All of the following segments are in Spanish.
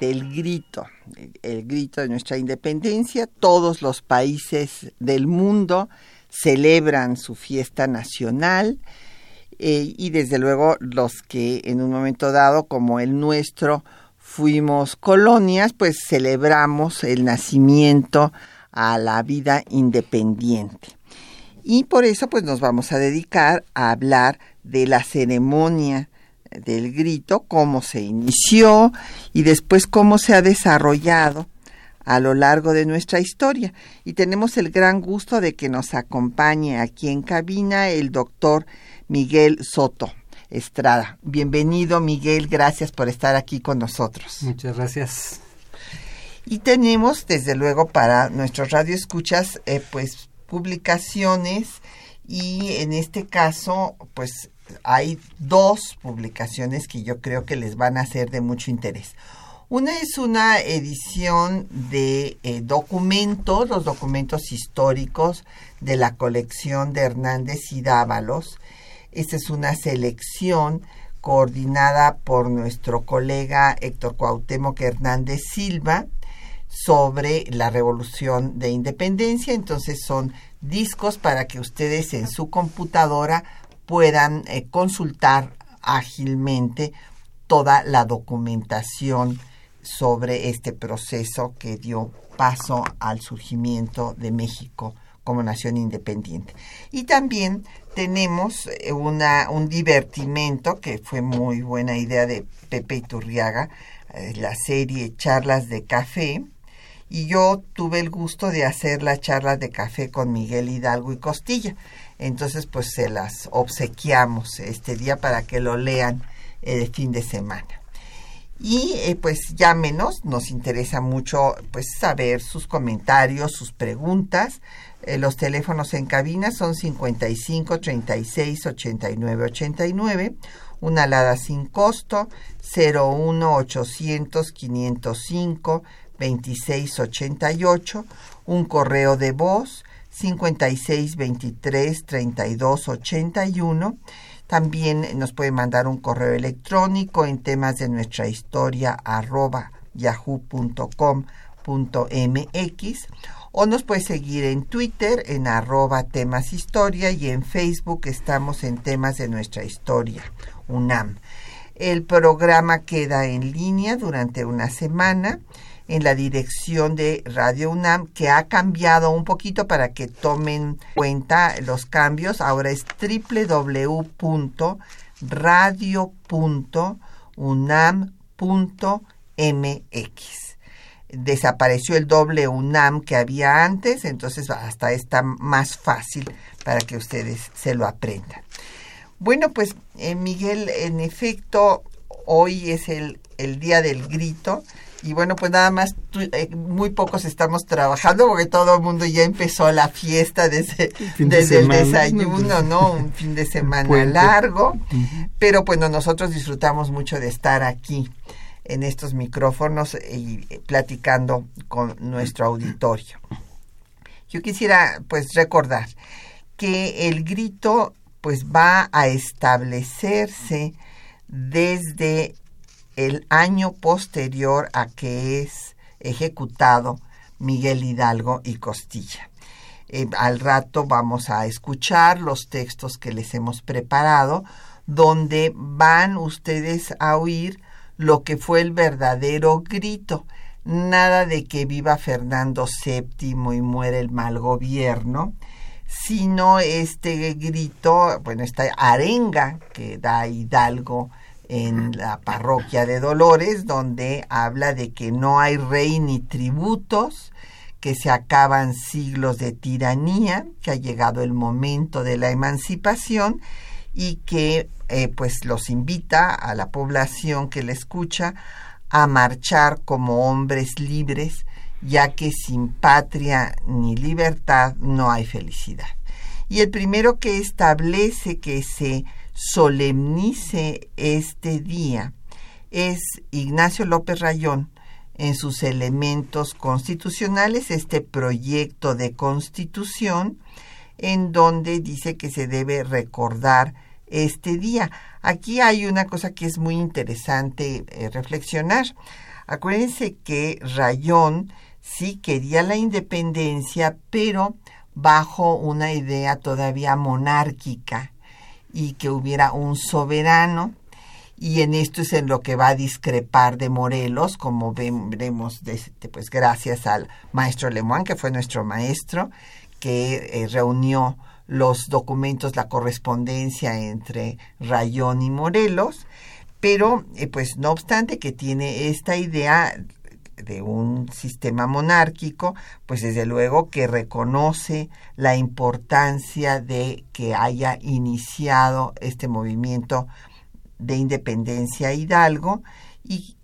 Del grito, el grito de nuestra independencia. Todos los países del mundo celebran su fiesta nacional eh, y desde luego los que en un momento dado, como el nuestro, fuimos colonias, pues celebramos el nacimiento a la vida independiente. Y por eso pues nos vamos a dedicar a hablar de la ceremonia del grito, cómo se inició y después cómo se ha desarrollado a lo largo de nuestra historia. Y tenemos el gran gusto de que nos acompañe aquí en cabina el doctor Miguel Soto Estrada. Bienvenido Miguel, gracias por estar aquí con nosotros. Muchas gracias. Y tenemos, desde luego, para nuestros radioescuchas, eh, pues publicaciones y en este caso, pues hay dos publicaciones que yo creo que les van a ser de mucho interés. Una es una edición de eh, documentos, los documentos históricos de la colección de Hernández y Dávalos. Esta es una selección coordinada por nuestro colega Héctor Cuauhtémoc Hernández Silva sobre la revolución de independencia. Entonces son discos para que ustedes en su computadora puedan eh, consultar ágilmente toda la documentación sobre este proceso que dio paso al surgimiento de México como nación independiente. Y también tenemos eh, una, un divertimento que fue muy buena idea de Pepe Iturriaga, eh, la serie Charlas de Café, y yo tuve el gusto de hacer la charla de café con Miguel Hidalgo y Costilla. Entonces, pues se las obsequiamos este día para que lo lean el fin de semana. Y eh, pues llámenos, nos interesa mucho pues saber sus comentarios, sus preguntas. Eh, los teléfonos en cabina son 55 36 89 89, una alada sin costo 01 800 505 26 88, un correo de voz 56 23 32 81. También nos puede mandar un correo electrónico en temas de nuestra historia arroba yahoo.com.mx o nos puede seguir en Twitter en arroba temas historia y en Facebook estamos en temas de nuestra historia UNAM. El programa queda en línea durante una semana en la dirección de Radio UNAM, que ha cambiado un poquito para que tomen cuenta los cambios. Ahora es www.radio.unam.mx. Desapareció el doble UNAM que había antes, entonces hasta está más fácil para que ustedes se lo aprendan. Bueno, pues eh, Miguel, en efecto, hoy es el, el día del grito y bueno, pues nada más, eh, muy pocos estamos trabajando porque todo el mundo ya empezó la fiesta desde, desde el desayuno, ¿no? Un fin de semana largo. Pero bueno, nosotros disfrutamos mucho de estar aquí en estos micrófonos y platicando con nuestro auditorio. Yo quisiera pues recordar que el grito pues va a establecerse desde el año posterior a que es ejecutado Miguel Hidalgo y Costilla. Eh, al rato vamos a escuchar los textos que les hemos preparado, donde van ustedes a oír lo que fue el verdadero grito. Nada de que viva Fernando VII y muere el mal gobierno, sino este grito, bueno, esta arenga que da Hidalgo en la parroquia de Dolores, donde habla de que no hay rey ni tributos, que se acaban siglos de tiranía, que ha llegado el momento de la emancipación y que eh, pues los invita a la población que le escucha a marchar como hombres libres, ya que sin patria ni libertad no hay felicidad. Y el primero que establece que se solemnice este día es Ignacio López Rayón en sus elementos constitucionales, este proyecto de constitución, en donde dice que se debe recordar este día. Aquí hay una cosa que es muy interesante eh, reflexionar. Acuérdense que Rayón sí quería la independencia, pero bajo una idea todavía monárquica y que hubiera un soberano. Y en esto es en lo que va a discrepar de Morelos, como veremos pues gracias al maestro Lemoine, que fue nuestro maestro, que eh, reunió los documentos, la correspondencia entre Rayón y Morelos, pero eh, pues no obstante que tiene esta idea de un sistema monárquico, pues desde luego que reconoce la importancia de que haya iniciado este movimiento de independencia Hidalgo y,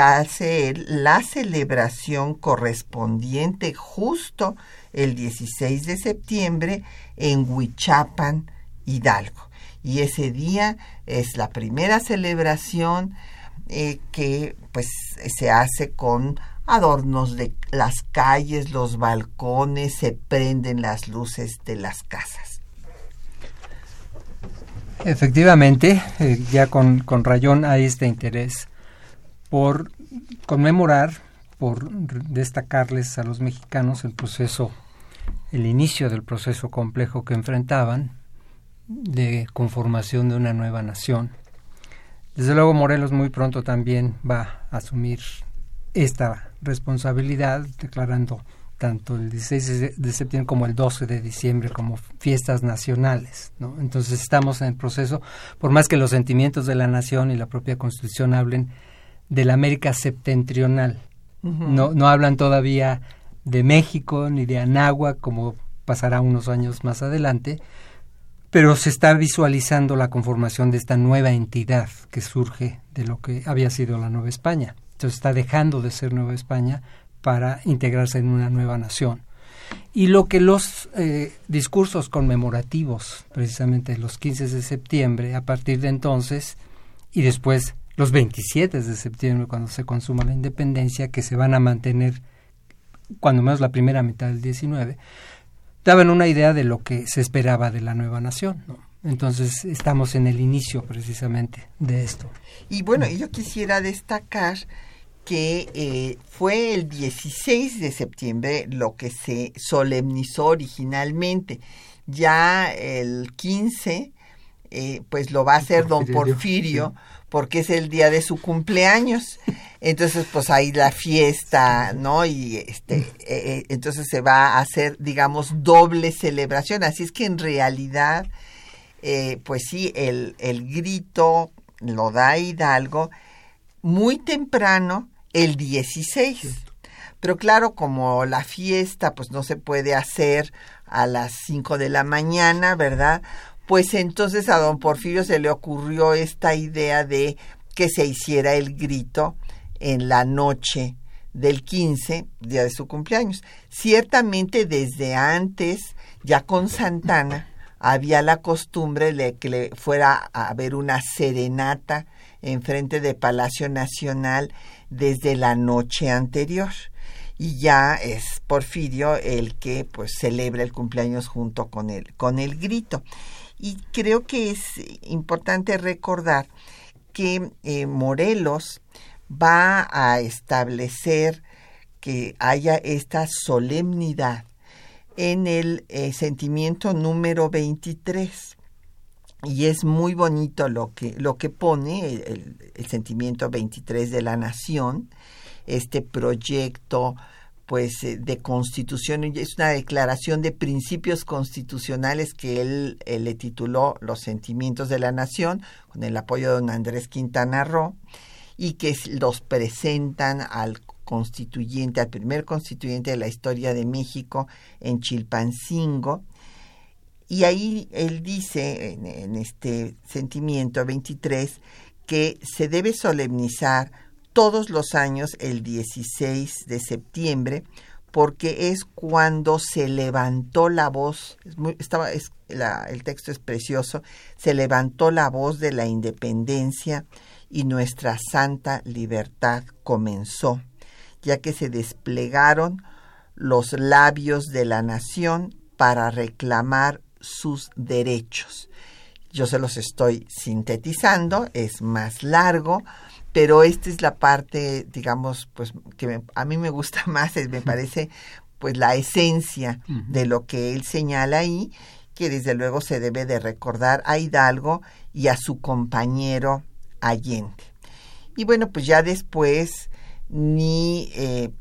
hace la celebración correspondiente justo el 16 de septiembre en Huichapan, Hidalgo. Y ese día es la primera celebración eh, que pues se hace con adornos de las calles, los balcones, se prenden las luces de las casas. Efectivamente, eh, ya con, con, Rayón hay este interés por conmemorar, por destacarles a los mexicanos el proceso, el inicio del proceso complejo que enfrentaban de conformación de una nueva nación desde luego Morelos muy pronto también va a asumir esta responsabilidad, declarando tanto el 16 de septiembre como el 12 de diciembre como fiestas nacionales. ¿no? Entonces estamos en el proceso, por más que los sentimientos de la nación y la propia constitución hablen de la América septentrional, no, no hablan todavía de México ni de Anáhuac, como pasará unos años más adelante, pero se está visualizando la conformación de esta nueva entidad que surge de lo que había sido la Nueva España. Entonces está dejando de ser Nueva España para integrarse en una nueva nación. Y lo que los eh, discursos conmemorativos, precisamente los 15 de septiembre, a partir de entonces, y después los 27 de septiembre, cuando se consuma la independencia, que se van a mantener cuando menos la primera mitad del 19, daban una idea de lo que se esperaba de la nueva nación. Entonces estamos en el inicio precisamente de esto. Y bueno, yo quisiera destacar que eh, fue el 16 de septiembre lo que se solemnizó originalmente. Ya el 15, eh, pues lo va a hacer don Porfirio, porque es el día de su cumpleaños. Entonces, pues ahí la fiesta, ¿no? Y este, eh, eh, entonces se va a hacer, digamos, doble celebración. Así es que en realidad, eh, pues sí, el, el grito lo da Hidalgo muy temprano, el 16. Pero claro, como la fiesta, pues no se puede hacer a las 5 de la mañana, ¿verdad? Pues entonces a don Porfirio se le ocurrió esta idea de que se hiciera el grito en la noche del 15, día de su cumpleaños. Ciertamente desde antes, ya con Santana, había la costumbre de que le fuera a haber una serenata en frente de Palacio Nacional desde la noche anterior. Y ya es Porfirio el que pues celebra el cumpleaños junto con el, con el grito. Y creo que es importante recordar que eh, Morelos va a establecer que haya esta solemnidad en el eh, sentimiento número 23. Y es muy bonito lo que, lo que pone el, sentimiento 23 de la nación, este proyecto pues eh, de constitución, es una declaración de principios constitucionales que él, le tituló Los sentimientos de la nación, con el apoyo de don Andrés Quintana Roo, y que los presentan al constituyente, al primer constituyente de la historia de México en Chilpancingo. Y ahí él dice, en, en este sentimiento 23, que se debe solemnizar todos los años el 16 de septiembre porque es cuando se levantó la voz, estaba, el texto es precioso, se levantó la voz de la independencia y nuestra santa libertad comenzó, ya que se desplegaron los labios de la nación para reclamar sus derechos. Yo se los estoy sintetizando, es más largo, pero esta es la parte, digamos, pues que a mí me gusta más, me parece pues la esencia de lo que él señala ahí, que desde luego se debe de recordar a Hidalgo y a su compañero Allende. Y bueno, pues ya después ni eh,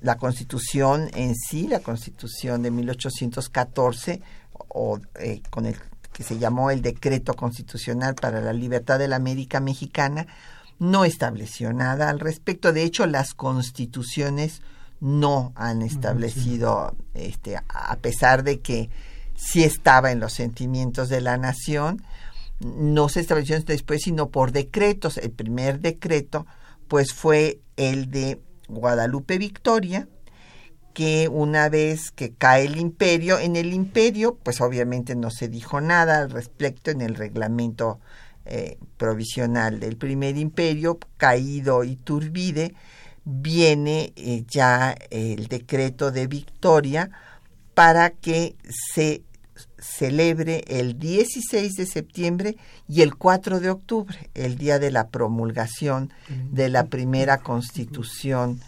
la constitución en sí, la constitución de 1814, o eh, con el que se llamó el Decreto Constitucional para la Libertad de la América Mexicana, no estableció nada al respecto. De hecho, las constituciones no han establecido, este, a pesar de que sí estaba en los sentimientos de la nación, no se estableció después, sino por decretos. El primer decreto, pues, fue el de Guadalupe Victoria, que una vez que cae el imperio, en el imperio, pues obviamente no se dijo nada al respecto en el reglamento eh, provisional del primer imperio, caído Iturbide, viene eh, ya el decreto de Victoria para que se celebre el 16 de septiembre y el 4 de octubre, el día de la promulgación de la primera constitución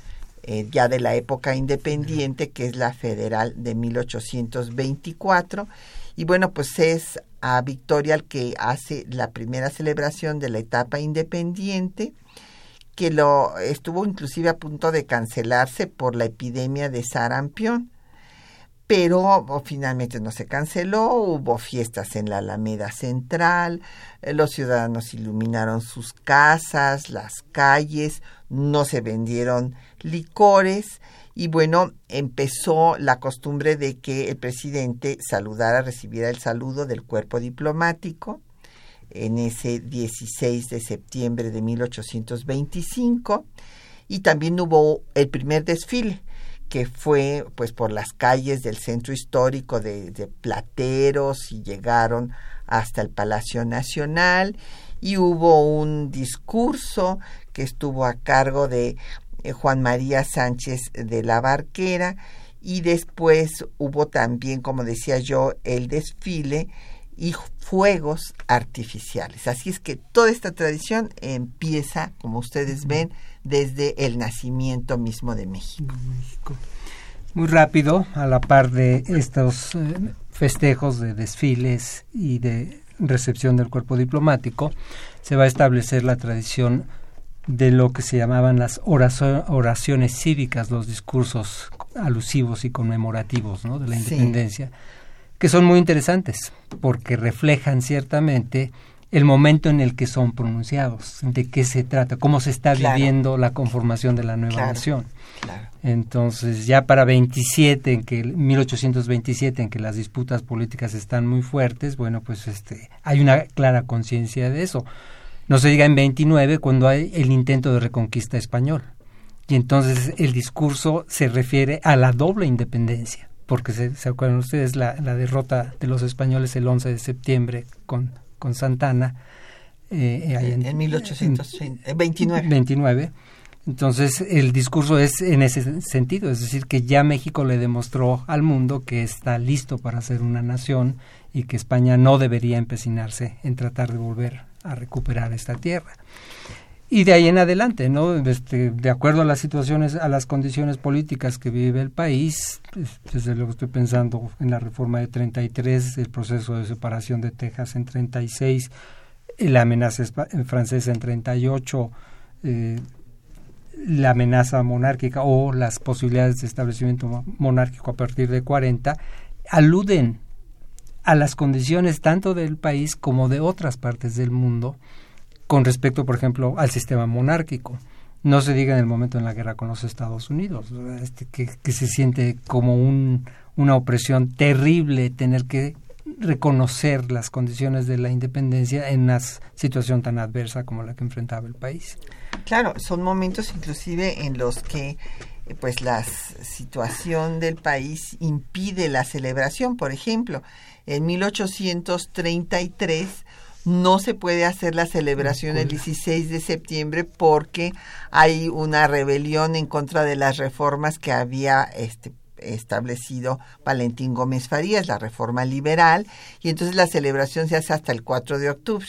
eh, ya de la época independiente, que es la federal de 1824. Y bueno, pues es a Victoria el que hace la primera celebración de la etapa independiente, que lo estuvo inclusive a punto de cancelarse por la epidemia de sarampión pero finalmente no se canceló, hubo fiestas en la Alameda Central, eh, los ciudadanos iluminaron sus casas, las calles, no se vendieron licores y bueno, empezó la costumbre de que el presidente saludara, recibiera el saludo del cuerpo diplomático en ese 16 de septiembre de 1825 y también hubo el primer desfile que fue pues por las calles del centro histórico de, Plateros y llegaron hasta el Palacio Nacional. Y hubo un discurso que estuvo a cargo de eh, Juan María Sánchez de la Barquera y después hubo también, como decía yo, el desfile y fuegos artificiales. Así es que toda esta tradición empieza, como ustedes ven, desde el nacimiento mismo de México. Muy rápido, a la par de estos eh, festejos de desfiles y de recepción del cuerpo diplomático, se va a establecer la tradición de lo que se llamaban las oraciones cívicas, los discursos alusivos y conmemorativos de la independencia, que son muy interesantes porque reflejan ciertamente el momento en el que son pronunciados, de qué se trata, cómo se está viviendo la conformación de la nueva nación. Entonces, ya para 27, en que 1827, en que las disputas políticas están muy fuertes, bueno, pues este, hay una clara conciencia de eso. No se diga en 29 cuando hay el intento de reconquista español. Y entonces el discurso se refiere a la doble independencia, porque se, se acuerdan ustedes la, la derrota de los españoles el 11 de septiembre con con Santana. Eh, en, en, 1829. 29. Entonces, el discurso es en ese sentido, es decir, que ya México le demostró al mundo que está listo para ser una nación y que España no debería empecinarse en tratar de volver a recuperar esta tierra y de ahí en adelante, ¿no? Este, de acuerdo a las situaciones, a las condiciones políticas que vive el país, desde luego estoy pensando en la reforma de 33, el proceso de separación de Texas en 36, la amenaza francesa en 38, eh, la amenaza monárquica o las posibilidades de establecimiento monárquico a partir de 40 aluden a las condiciones tanto del país como de otras partes del mundo con respecto, por ejemplo, al sistema monárquico. No se diga en el momento en la guerra con los Estados Unidos, este, que, se siente como un, una opresión terrible tener que reconocer las condiciones de la independencia en una situación tan adversa como la que enfrentaba el país. Claro, son momentos inclusive en los que pues la situación del país impide la celebración. Por ejemplo, en 1833 no se puede hacer la celebración el 16 de septiembre porque hay una rebelión en contra de las reformas que había este establecido Valentín Gómez Farías, la reforma liberal, y entonces la celebración se hace hasta el 4 de octubre.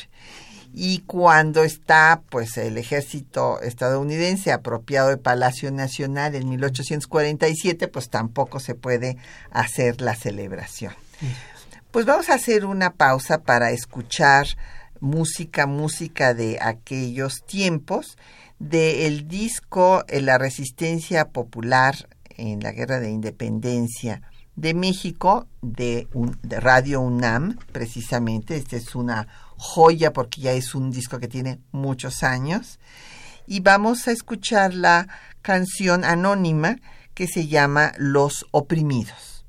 Y cuando está pues el ejército estadounidense apropiado de Palacio Nacional en 1847, pues tampoco se puede hacer la celebración. Pues vamos a hacer una pausa para escuchar música, música de aquellos tiempos, del disco La Resistencia Popular en la Guerra de Independencia de México, de, de Radio UNAM, precisamente. Esta es una joya porque ya es un disco que tiene muchos años. Y vamos a escuchar la canción anónima que se llama Los Oprimidos.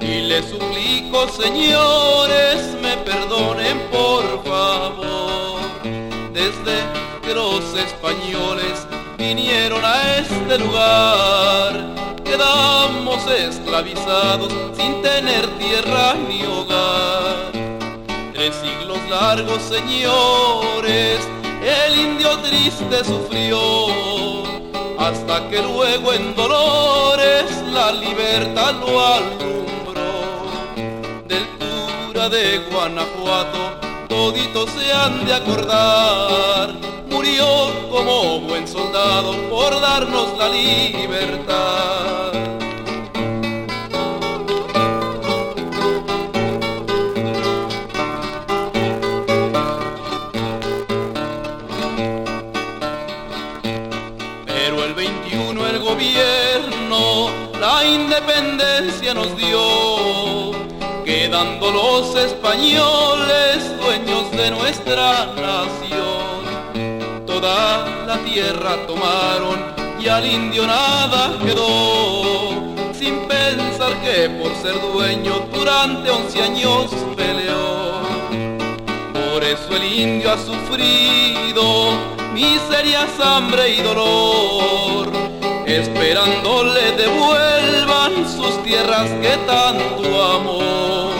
Y les suplico, señores, me perdonen por favor. Desde que los españoles vinieron a este lugar, quedamos esclavizados sin tener tierra ni hogar. Tres siglos largos, señores, el indio triste sufrió hasta que luego en dolores la libertad lo alumbró. Del cura de Guanajuato toditos se han de acordar, murió como buen soldado por darnos la libertad. Independencia nos dio, quedando los españoles dueños de nuestra nación. Toda la tierra tomaron y al indio nada quedó, sin pensar que por ser dueño durante once años peleó. Por eso el indio ha sufrido miserias, hambre y dolor esperando le devuelvan sus tierras que tanto amó.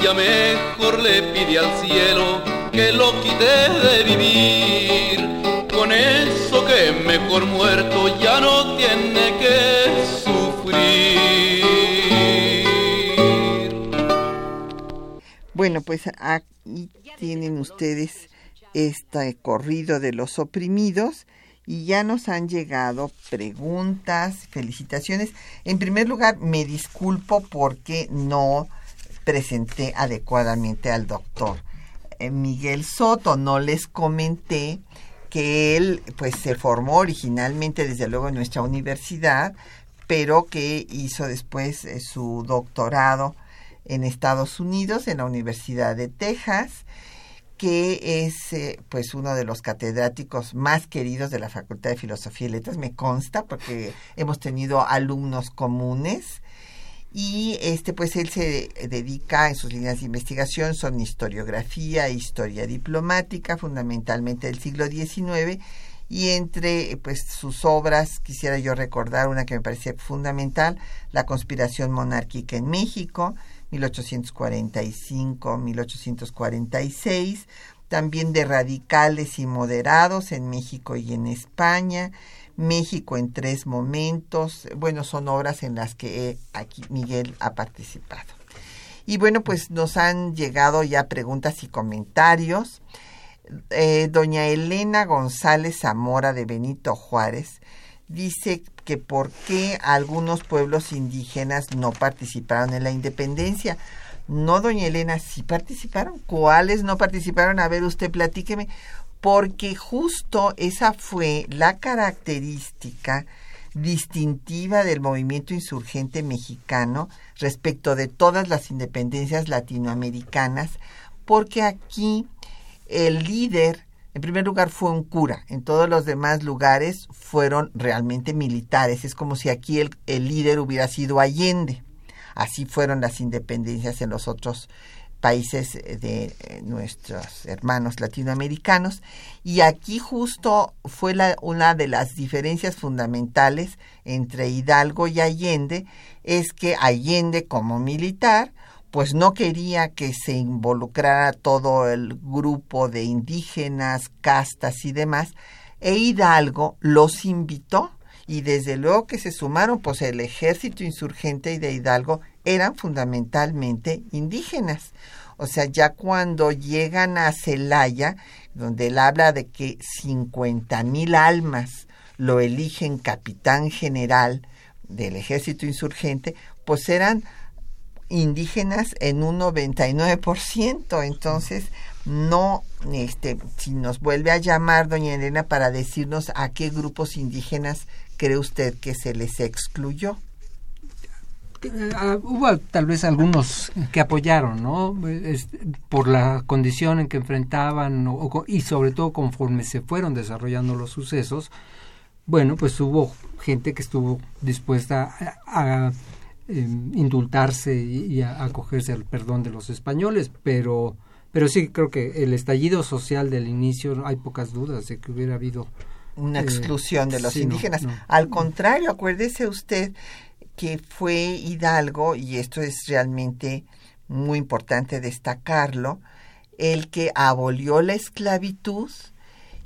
Ya mejor le pide al cielo que lo quite de vivir, con eso que mejor muerto ya no tiene que sufrir. Bueno, pues aquí tienen ustedes este corrido de los oprimidos y ya nos han llegado preguntas, felicitaciones. En primer lugar, me disculpo porque no presenté adecuadamente al doctor eh, Miguel Soto. No les comenté que él pues se formó originalmente desde luego en nuestra universidad, pero que hizo después eh, su doctorado en Estados Unidos, en la Universidad de Texas, que es eh, pues uno de los catedráticos más queridos de la Facultad de Filosofía y Letras, me consta, porque hemos tenido alumnos comunes. Y este pues él se dedica en sus líneas de investigación son historiografía historia diplomática, fundamentalmente del siglo XIX y entre pues sus obras quisiera yo recordar una que me parece fundamental, La conspiración monárquica en México, 1845-1846, también de radicales y moderados en México y en España, México en tres momentos, bueno, son obras en las que aquí Miguel ha participado. Y bueno, pues nos han llegado ya preguntas y comentarios. eh, doña Elena González Zamora de Benito Juárez dice que por qué algunos pueblos indígenas no participaron en la independencia. No, doña Elena, sí participaron. ¿Cuáles no participaron? A ver, usted platíqueme. Porque justo esa fue la característica distintiva del movimiento insurgente mexicano respecto de todas las independencias latinoamericanas, porque aquí el líder, en primer lugar, fue un cura, en todos los demás lugares fueron realmente militares, es como si aquí el, el líder hubiera sido Allende. Así fueron las independencias en los otros países de eh, nuestros hermanos latinoamericanos. Y aquí justo fue una de las diferencias fundamentales entre Hidalgo y Allende, es que Allende como militar, pues no quería que se involucrara todo el grupo de indígenas, castas y demás, e Hidalgo los invitó y desde luego que se sumaron, pues el ejército insurgente de Hidalgo eran fundamentalmente indígenas. O sea, ya cuando llegan a Celaya, donde él habla de que 50 mil almas lo eligen capitán general del ejército insurgente, pues eran indígenas en un 99%. Entonces, no, este, si nos vuelve a llamar doña Elena para decirnos a qué grupos indígenas cree usted que se les excluyó? Ah, hubo tal vez algunos que apoyaron, ¿no? por la condición en que enfrentaban y sobre todo conforme se fueron desarrollando los sucesos, bueno, pues hubo gente que estuvo dispuesta a, indultarse y, a acogerse al perdón de los españoles, pero pero sí creo que el estallido social del inicio hay pocas dudas de que hubiera habido una eh, exclusión de los indígenas. Al contrario, acuérdese usted que fue Hidalgo, y esto es realmente muy importante destacarlo, el que abolió la esclavitud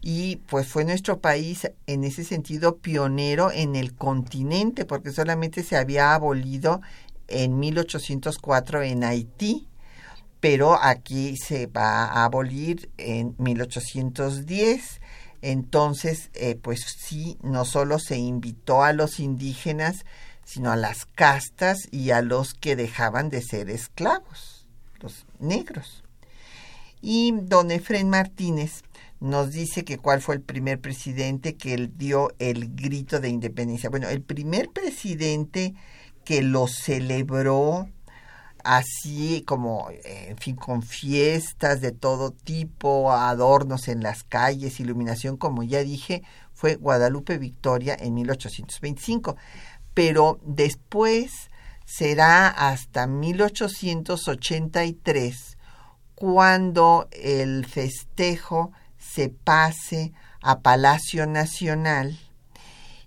y pues fue nuestro país en ese sentido pionero en el continente, porque solamente se había abolido en 1804 en Haití, pero aquí se va a abolir en 1810 entonces, eh, pues sí, no solo se invitó a los indígenas, sino a las castas y a los que dejaban de ser esclavos, los negros. Y don Efren Martínez nos dice que cuál fue el primer presidente que dio el grito de independencia. Bueno, el primer presidente que lo celebró así como, eh, en fin, con fiestas de todo tipo, adornos en las calles, iluminación, como ya dije, fue Guadalupe Victoria en 1825. Pero después será hasta 1883 cuando el festejo se pase a Palacio Nacional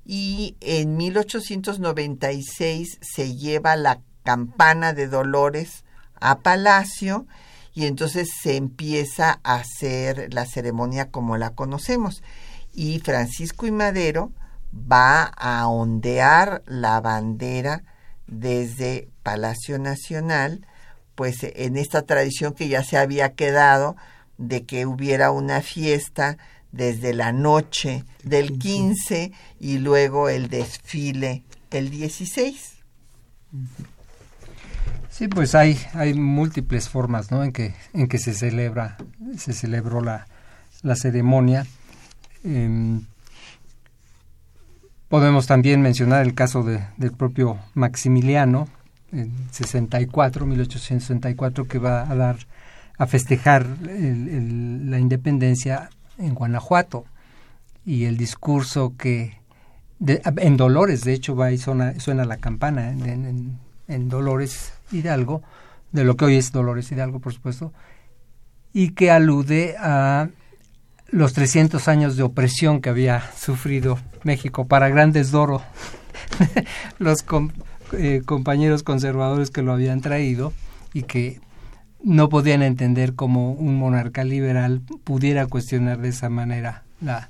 y en 1896 se lleva la campana de Dolores a Palacio y entonces se empieza a hacer la ceremonia como la conocemos. Y Francisco y Madero va a ondear la bandera desde Palacio Nacional, pues en esta tradición que ya se había quedado de que hubiera una fiesta desde la noche del 15 y luego el desfile el 16. Sí, pues hay, hay múltiples formas, ¿no? En que, en que se celebra, se celebró la, la ceremonia. Em, podemos también mencionar el caso de, del propio Maximiliano, en 64, 1864, que va a dar a festejar la independencia en Guanajuato. Y el discurso que en Dolores, de hecho, va y suena, suena la campana en, en Dolores Hidalgo, de lo que hoy es Dolores Hidalgo, por supuesto, y que alude a los 300 años de opresión que había sufrido México para grandes doro. Los eh, compañeros conservadores que lo habían traído y que no podían entender cómo un monarca liberal pudiera cuestionar de esa manera la,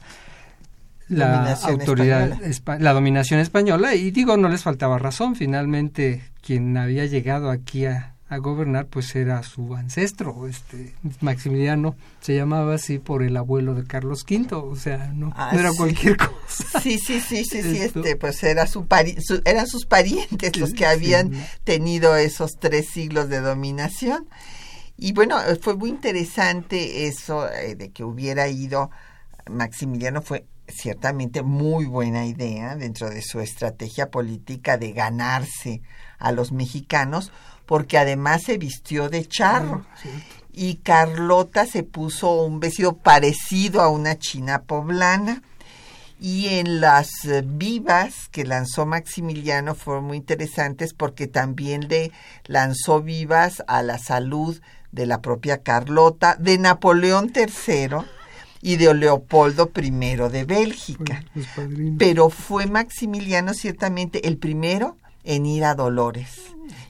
la autoridad, la dominación española. Y digo, no les faltaba razón. Finalmente, quien había llegado aquí a, a gobernar pues era su ancestro este Maximiliano se llamaba así por el abuelo de Carlos V o sea no, Ah, no era sí. cualquier cosa Sí, sí, sí, sí, sí, este, pues era su pari- su- eran sus parientes los que habían tenido esos tres siglos de dominación. Y bueno, eh, fue muy interesante eso eh, de que hubiera ido Maximiliano, fue ciertamente muy buena idea dentro de su estrategia política de ganarse a los mexicanos, porque además se vistió de charro y Carlota se puso un vestido parecido a una china poblana. Y en las eh, vivas que lanzó Maximiliano fueron muy interesantes porque también le lanzó vivas a la salud de la propia Carlota, de Napoleón III y de Leopoldo I de Bélgica. Padrinos. Pero fue Maximiliano ciertamente el primero en ir a Dolores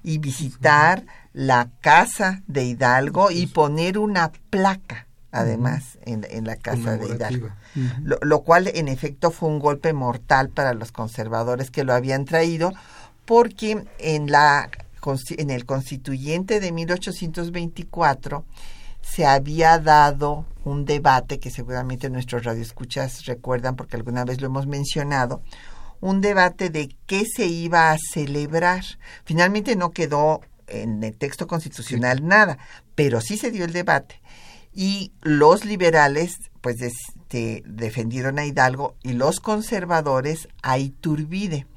y visitar la casa de Hidalgo y poner una placa, además, en, en la casa de Hidalgo. Lo, lo cual en efecto fue un golpe mortal para los conservadores que lo habían traído porque en la en el constituyente de 1824 se había dado un debate que seguramente nuestros radioescuchas recuerdan porque alguna vez lo hemos mencionado un debate de qué se iba a celebrar. Finalmente no quedó en el texto constitucional nada, pero sí se dio el debate. Y los liberales, pues, este, defendieron a Hidalgo y los conservadores a Iturbide.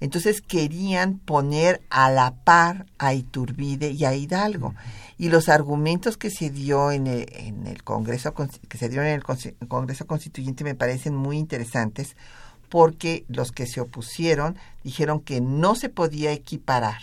Entonces querían poner a la par a Iturbide y a Hidalgo. Y los argumentos que se dio en el, en el Congreso que se dieron en el Congreso Constituyente me parecen muy interesantes porque los que se opusieron dijeron que no se podía equiparar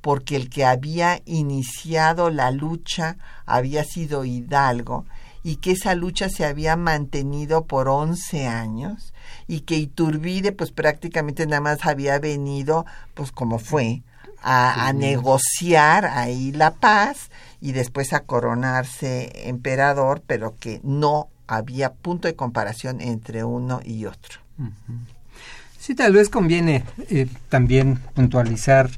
porque el que había iniciado la lucha había sido Hidalgo y que esa lucha se había mantenido por 11 años y que Iturbide pues prácticamente nada más había venido pues como fue a, a negociar ahí la paz y después a coronarse emperador pero que no había punto de comparación entre uno y otro. Sí, tal vez conviene eh, también puntualizar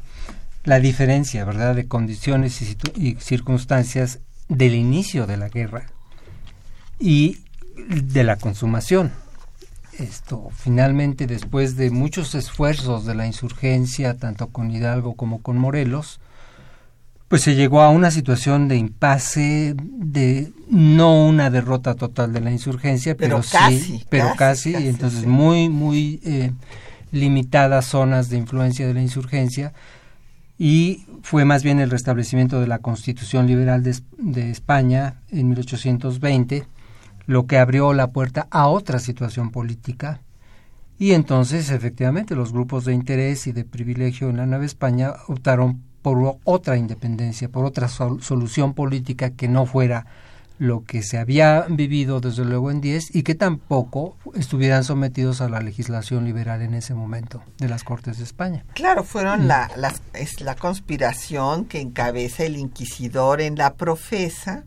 la diferencia, ¿verdad?, de condiciones y, circunstancias del inicio de la guerra y de la consumación. Esto, finalmente, después de muchos esfuerzos de la insurgencia, tanto con Hidalgo como con Morelos, pues se llegó a una situación de impasse, de no una derrota total de la insurgencia, Pero pero, casi, sí, pero casi, casi, casi, y entonces sí. muy, muy eh, limitadas zonas de influencia de la insurgencia y fue más bien el restablecimiento de la Constitución Liberal de, de España en 1820 lo que abrió la puerta a otra situación política y entonces efectivamente los grupos de interés y de privilegio en la Nueva España optaron por otra independencia, por otra sol- solución política que no fuera lo que se había vivido desde luego en 10 y que tampoco estuvieran sometidos a la legislación liberal en ese momento de las Cortes de España. Claro, fueron la, las- es la conspiración que encabeza el inquisidor en la profesa,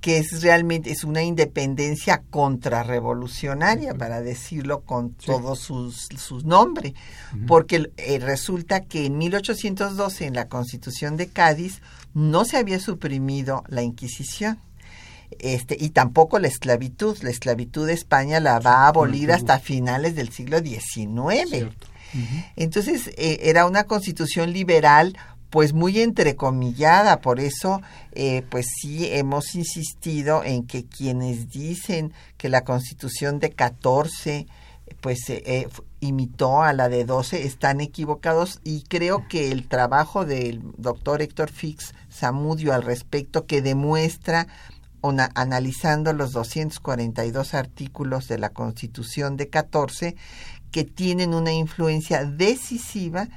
que es realmente es una independencia contrarrevolucionaria, para decirlo con todo sus, su nombre, porque eh, resulta que en 1812 en la Constitución de Cádiz no se había suprimido la Inquisición. Este, y tampoco la esclavitud. La esclavitud de España la va a abolir hasta finales del siglo XIX. Entonces eh, era una constitución liberal pues muy entrecomillada, por eso eh, pues sí hemos insistido en que quienes dicen que la constitución de 14 pues eh, eh, imitó a la de 12 están equivocados. Y creo que el trabajo del doctor Héctor Fix Zamudio al respecto que demuestra analizando los 242 artículos de la Constitución de 14 que tienen una influencia decisiva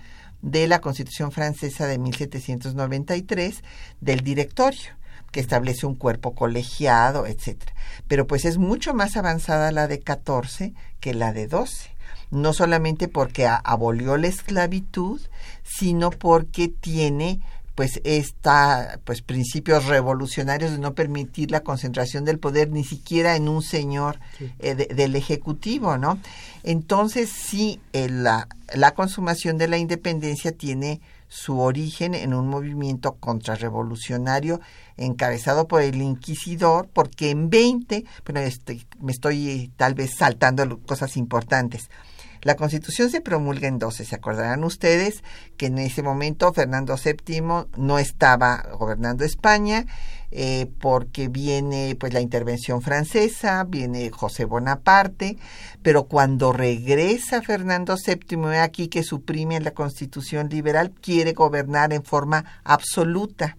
de la Constitución francesa de 1793 del directorio que establece un cuerpo colegiado, etcétera. Pero pues es mucho más avanzada la de 14 que la de 12 no solamente porque abolió la esclavitud, sino porque tiene pues esta pues principios revolucionarios de no permitir la concentración del poder ni siquiera en un señor eh, de- del ejecutivo no entonces sí eh, la, la consumación de la independencia tiene su origen en un movimiento contrarrevolucionario encabezado por el inquisidor, porque en 20, bueno, este, me estoy eh, tal vez saltando cosas importantes. La constitución se promulga en 12. Se acordarán ustedes que en ese momento Fernando VII no estaba gobernando España eh, porque viene pues la intervención francesa, viene José Bonaparte, pero cuando regresa Fernando VII aquí que suprime la constitución liberal, quiere gobernar en forma absoluta.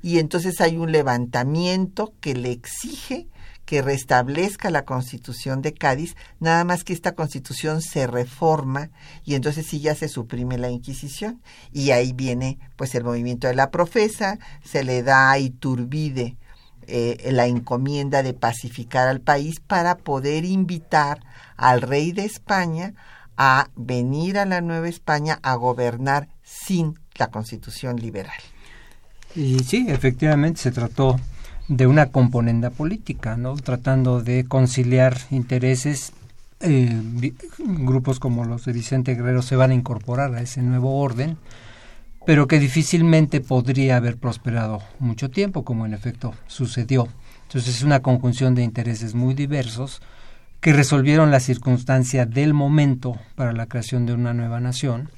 Y entonces hay un levantamiento que le exige que restablezca la constitución de Cádiz, nada más que esta constitución se reforma y entonces sí ya se suprime la Inquisición. Y ahí viene pues el movimiento de la profesa, se le da a Iturbide eh, la encomienda de pacificar al país para poder invitar al rey de España a venir a la Nueva España a gobernar sin la constitución liberal. Y sí, efectivamente se trató de una componenda política, ¿no? Tratando de conciliar intereses. Eh, grupos como los de Vicente Guerrero se van a incorporar a ese nuevo orden, pero que difícilmente podría haber prosperado mucho tiempo, como en efecto sucedió. Entonces es una conjunción de intereses muy diversos que resolvieron la circunstancia del momento para la creación de una nueva nación.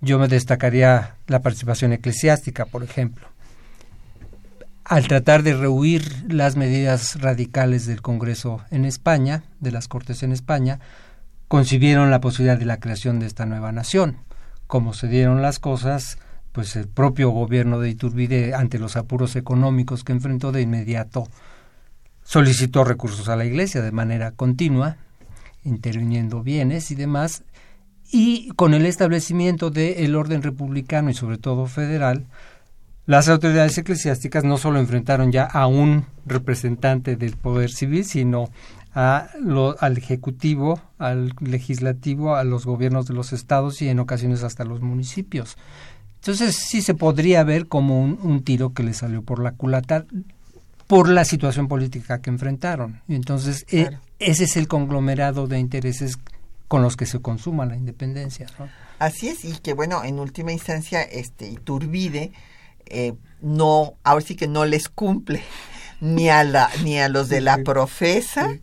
Yo me destacaría la participación eclesiástica, por ejemplo al tratar de rehuir las medidas radicales del Congreso en España, de las Cortes en España, concibieron la posibilidad de la creación de esta nueva nación. Como se dieron las cosas, pues el propio gobierno de Iturbide, ante los apuros económicos que enfrentó de inmediato, solicitó recursos a la Iglesia de manera continua, interviniendo bienes y demás, y con el establecimiento del orden republicano y sobre todo federal, las autoridades eclesiásticas no solo enfrentaron ya a un representante del poder civil, sino a al Ejecutivo, al Legislativo, a los gobiernos de los estados y en ocasiones hasta los municipios. Entonces sí se podría ver como un, tiro que le salió por la culata por la situación política que enfrentaron. Entonces e, ese es el conglomerado de intereses con los que se consuma la independencia. Así es, y que bueno, en última instancia, este Iturbide eh, no, ahora sí que no les cumple ni a la, ni a los de la profesa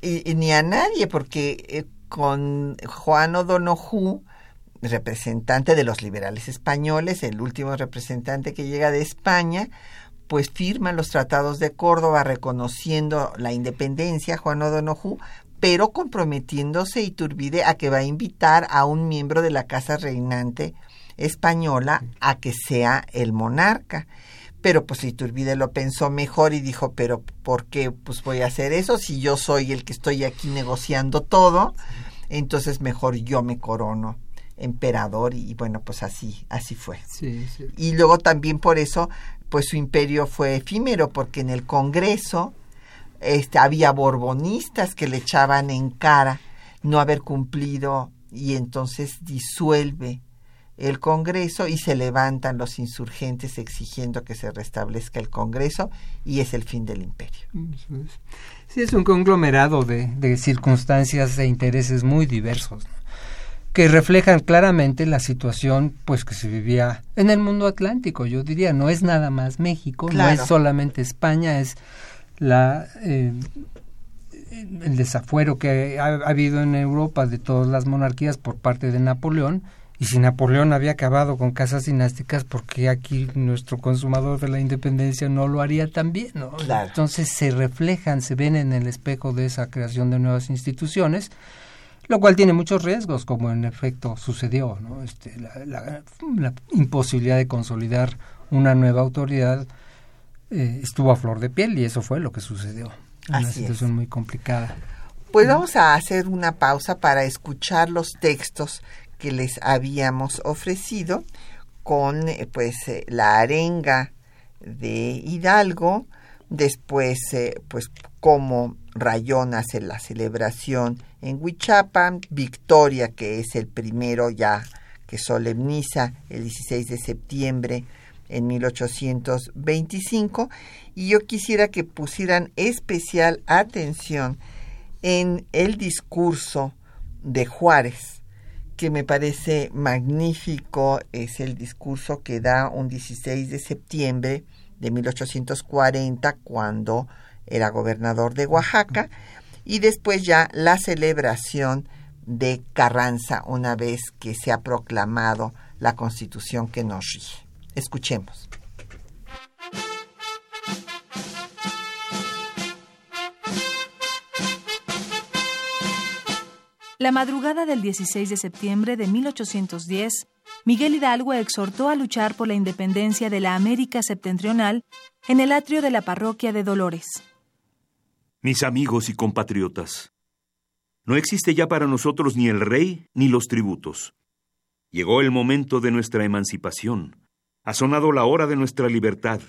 y, ni a nadie, porque eh, con Juan O'Donoghue, representante de los liberales españoles, el último representante que llega de España, pues firma los tratados de Córdoba reconociendo la independencia, Juan O'Donoghue, pero comprometiéndose Iturbide a que va a invitar a un miembro de la casa reinante española a que sea el monarca. Pero pues Iturbide lo pensó mejor y dijo, pero ¿por qué pues voy a hacer eso si yo soy el que estoy aquí negociando todo? Entonces mejor yo me corono emperador y, bueno, pues así, así fue. Y luego también por eso, pues su imperio fue efímero, porque en el Congreso este, había borbonistas que le echaban en cara no haber cumplido y entonces disuelve el Congreso y se levantan los insurgentes exigiendo que se restablezca el Congreso y es el fin del imperio. Sí, es un conglomerado de, circunstancias e intereses muy diversos que reflejan claramente la situación pues que se vivía en el mundo atlántico. Yo diría, no es nada más México, no es solamente España, es la eh, el desafuero que ha, habido en Europa de todas las monarquías por parte de Napoleón y si Napoleón había acabado con casas dinásticas, ¿por qué aquí nuestro consumador de la independencia no lo haría también? ¿no? Entonces se reflejan, se ven en el espejo de esa creación de nuevas instituciones, lo cual tiene muchos riesgos, como en efecto sucedió. ¿no? Este, la, imposibilidad de consolidar una nueva autoridad eh, estuvo a flor de piel y eso fue lo que sucedió. Una situación muy complicada. Pues vamos a hacer una pausa para escuchar los textos que les habíamos ofrecido con eh, pues eh, la arenga de Hidalgo, después eh, pues como Rayón hace la celebración en Huichapan, Victoria que es el primero ya que solemniza el 16 de septiembre en 1825 y yo quisiera que pusieran especial atención en el discurso de Juárez que me parece magnífico es el discurso que da un 16 de septiembre de 1840 cuando era gobernador de Oaxaca y después ya la celebración de Carranza una vez que se ha proclamado la constitución que nos rige. Escuchemos. La madrugada del 16 de septiembre de 1810, Miguel Hidalgo exhortó a luchar por la independencia de la América septentrional en el atrio de la parroquia de Dolores. Mis amigos y compatriotas, no existe ya para nosotros ni el rey ni los tributos. Llegó el momento de nuestra emancipación, ha sonado la hora de nuestra libertad,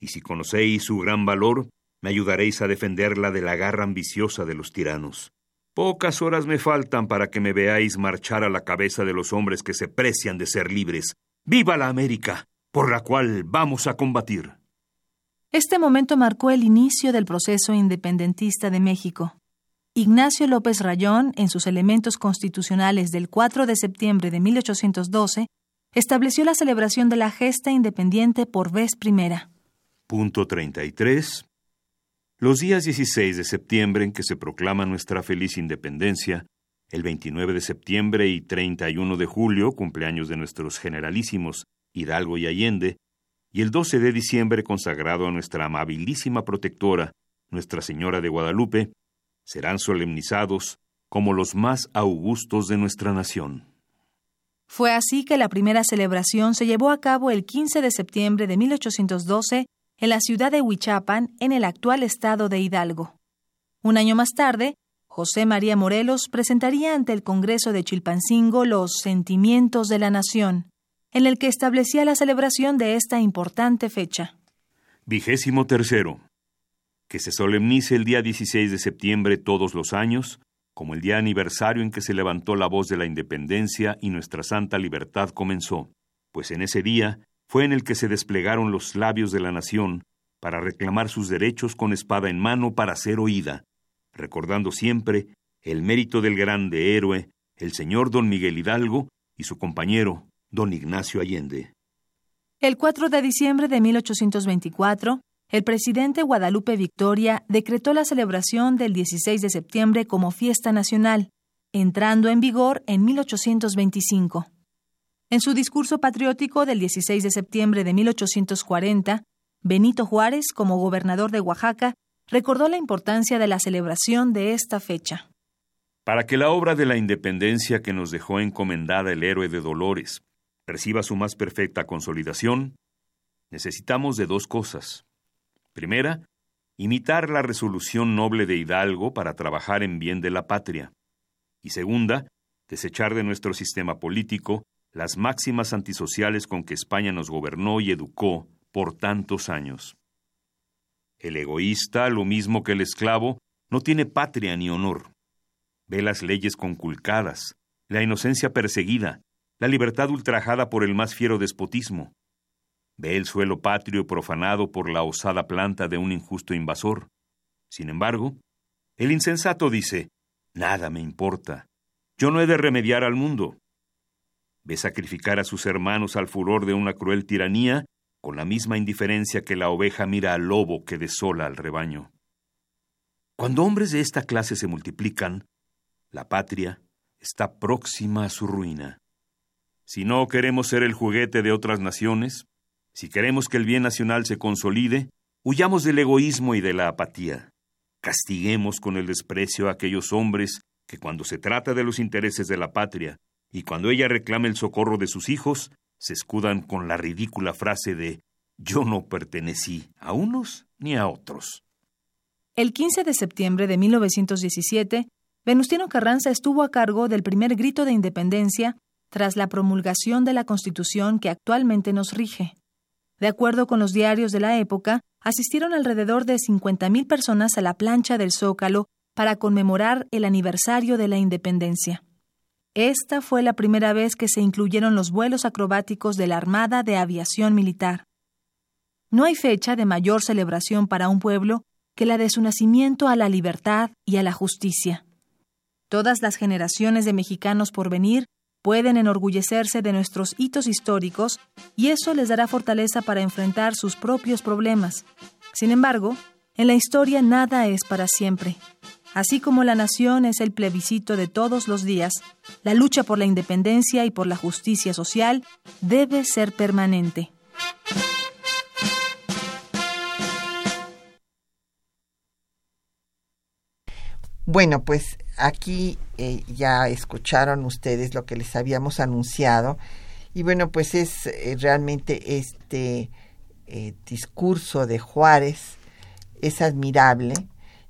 y si conocéis su gran valor, me ayudaréis a defenderla de la garra ambiciosa de los tiranos. Pocas horas me faltan para que me veáis marchar a la cabeza de los hombres que se precian de ser libres. ¡Viva la América! por la cual vamos a combatir. Este momento marcó el inicio del proceso independentista de México. Ignacio López Rayón, en sus elementos constitucionales del 4 de septiembre de 1812, estableció la celebración de la gesta independiente por vez primera. Punto 33. Los días 16 de septiembre en que se proclama nuestra feliz independencia, el 29 de septiembre y 31 de julio, cumpleaños de nuestros generalísimos Hidalgo y Allende, y el 12 de diciembre consagrado a nuestra amabilísima protectora, Nuestra Señora de Guadalupe, serán solemnizados como los más augustos de nuestra nación. Fue así que la primera celebración se llevó a cabo el 15 de septiembre de 1812 en la ciudad de Huichapan, en el actual estado de Hidalgo. Un año más tarde, José María Morelos presentaría ante el Congreso de Chilpancingo los Sentimientos de la Nación, en el que establecía la celebración de esta importante fecha. Vigésimo tercero. Que se solemnice el día 16 de septiembre todos los años, como el día aniversario en que se levantó la voz de la independencia y nuestra santa libertad comenzó, pues en ese día fue en el que se desplegaron los labios de la nación para reclamar sus derechos con espada en mano para ser oída, recordando siempre el mérito del grande héroe, el señor don Miguel Hidalgo y su compañero, don Ignacio Allende. El 4 de diciembre de 1824, el presidente Guadalupe Victoria decretó la celebración del 16 de septiembre como fiesta nacional, entrando en vigor en 1825. En su discurso patriótico del 16 de septiembre de 1840, Benito Juárez, como gobernador de Oaxaca, recordó la importancia de la celebración de esta fecha. Para que la obra de la independencia que nos dejó encomendada el héroe de Dolores reciba su más perfecta consolidación, necesitamos de dos cosas. Primera, imitar la resolución noble de Hidalgo para trabajar en bien de la patria. Y segunda, desechar de nuestro sistema político las máximas antisociales con que España nos gobernó y educó por tantos años. El egoísta, lo mismo que el esclavo, no tiene patria ni honor. Ve las leyes conculcadas, la inocencia perseguida, la libertad ultrajada por el más fiero despotismo. Ve el suelo patrio profanado por la osada planta de un injusto invasor. Sin embargo, el insensato dice, Nada me importa. Yo no he de remediar al mundo ve sacrificar a sus hermanos al furor de una cruel tiranía con la misma indiferencia que la oveja mira al lobo que desola al rebaño. Cuando hombres de esta clase se multiplican, la patria está próxima a su ruina. Si no queremos ser el juguete de otras naciones, si queremos que el bien nacional se consolide, huyamos del egoísmo y de la apatía. Castiguemos con el desprecio a aquellos hombres que cuando se trata de los intereses de la patria y cuando ella reclama el socorro de sus hijos, se escudan con la ridícula frase de yo no pertenecí a unos ni a otros. El 15 de septiembre de 1917, Venustiano Carranza estuvo a cargo del primer grito de independencia tras la promulgación de la Constitución que actualmente nos rige. De acuerdo con los diarios de la época, asistieron alrededor de 50.000 personas a la plancha del Zócalo para conmemorar el aniversario de la independencia. Esta fue la primera vez que se incluyeron los vuelos acrobáticos de la Armada de Aviación Militar. No hay fecha de mayor celebración para un pueblo que la de su nacimiento a la libertad y a la justicia. Todas las generaciones de mexicanos por venir pueden enorgullecerse de nuestros hitos históricos y eso les dará fortaleza para enfrentar sus propios problemas. Sin embargo, en la historia nada es para siempre. Así como la nación es el plebiscito de todos los días, la lucha por la independencia y por la justicia social debe ser permanente. Bueno, pues aquí eh, ya escucharon ustedes lo que les habíamos anunciado y bueno, pues es eh, realmente este eh, discurso de Juárez es admirable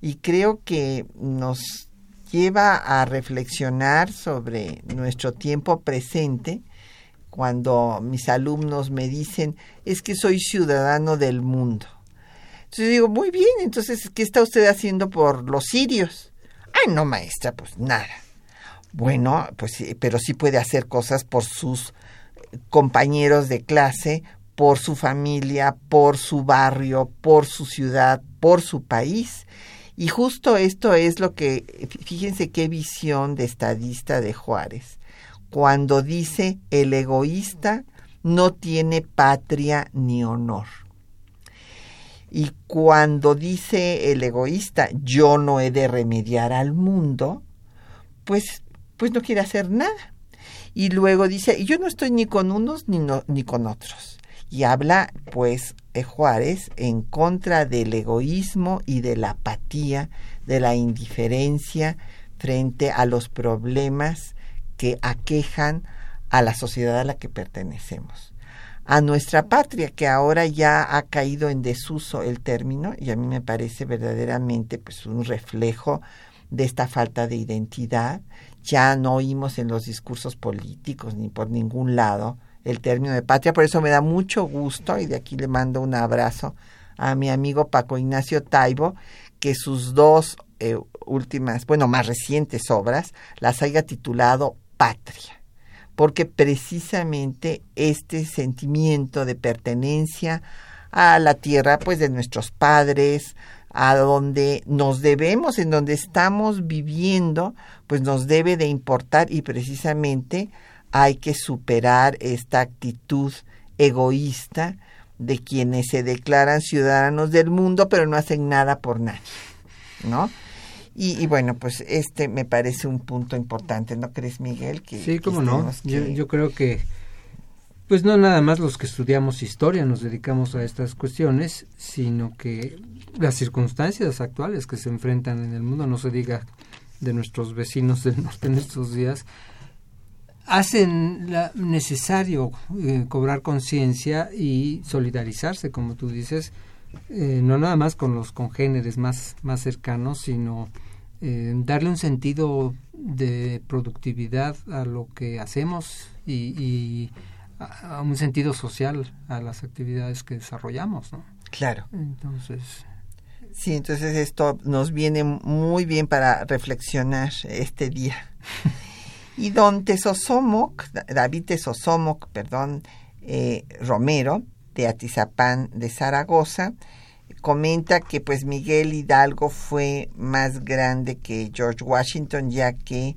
y creo que nos lleva a reflexionar sobre nuestro tiempo presente cuando mis alumnos me dicen es que soy ciudadano del mundo. Entonces digo, muy bien, entonces, ¿qué está usted haciendo por los sirios? Ay, no, maestra, pues nada. Bueno, pues pero sí puede hacer cosas por sus compañeros de clase, por su familia, por su barrio, por su ciudad, por su país. Y justo esto es lo que, fíjense qué visión de estadista de Juárez, cuando dice el egoísta no tiene patria ni honor. Y cuando dice el egoísta, yo no he de remediar al mundo, pues, pues no quiere hacer nada. Y luego dice, yo no estoy ni con unos ni, ni con otros. Y habla, pues, Juárez en contra del egoísmo y de la apatía, de la indiferencia frente a los problemas que aquejan a la sociedad a la que pertenecemos a nuestra patria, que ahora ya ha caído en desuso el término, y a mí me parece verdaderamente pues un reflejo de esta falta de identidad. Ya no oímos en los discursos políticos ni por ningún lado el término de patria, por eso me da mucho gusto, y de aquí le mando un abrazo a mi amigo Paco Ignacio Taibo, que sus dos eh, últimas, bueno, más recientes obras las haya titulado Patria. Porque precisamente este sentimiento de pertenencia a la tierra pues de nuestros padres, a donde nos debemos, en donde estamos viviendo, pues nos debe de importar y precisamente hay que superar esta actitud egoísta de quienes se declaran ciudadanos del mundo pero no hacen nada por nadie, ¿no? Y, bueno, pues este me parece un punto importante, ¿no crees, Miguel? Que, sí, cómo no. Yo, creo que, pues no nada más los que estudiamos historia nos dedicamos a estas cuestiones, sino que las circunstancias actuales que se enfrentan en el mundo, no se diga de nuestros vecinos del norte en estos días, hacen la, necesario eh, cobrar conciencia y solidarizarse, como tú dices, eh, no nada más con los congéneres más, más cercanos, sino eh, darle un sentido de productividad a lo que hacemos y, a, un sentido social a las actividades que desarrollamos, ¿no? Claro. Entonces. Sí, entonces esto nos viene muy bien para reflexionar este día. y don Tesosomoc, David Tesosomoc, perdón, eh, Romero, de Atizapán de Zaragoza, comenta que pues Miguel Hidalgo fue más grande que George Washington ya que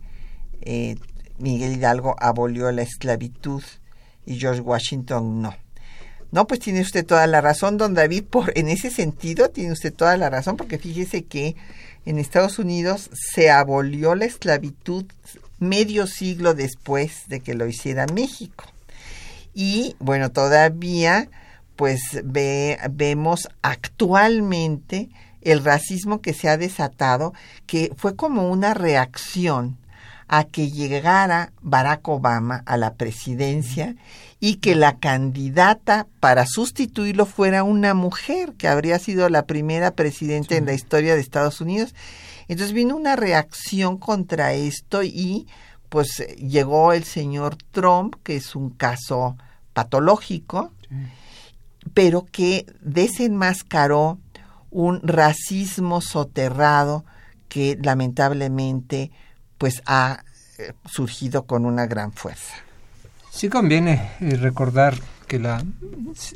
eh, Miguel Hidalgo abolió la esclavitud y George Washington no. No, pues tiene usted toda la razón, don David, por en ese sentido tiene usted toda la razón, porque fíjese que en Estados Unidos se abolió la esclavitud medio siglo después de que lo hiciera México. Y bueno, todavía pues ve, vemos actualmente el racismo que se ha desatado, que fue como una reacción a que llegara Barack Obama a la presidencia y que la candidata para sustituirlo fuera una mujer, que habría sido la primera presidenta en la historia de Estados Unidos. Entonces vino una reacción contra esto y pues llegó el señor Trump, que es un caso patológico, pero que desenmascaró un racismo soterrado que lamentablemente pues ha eh, surgido con una gran fuerza. Sí conviene eh, recordar que la,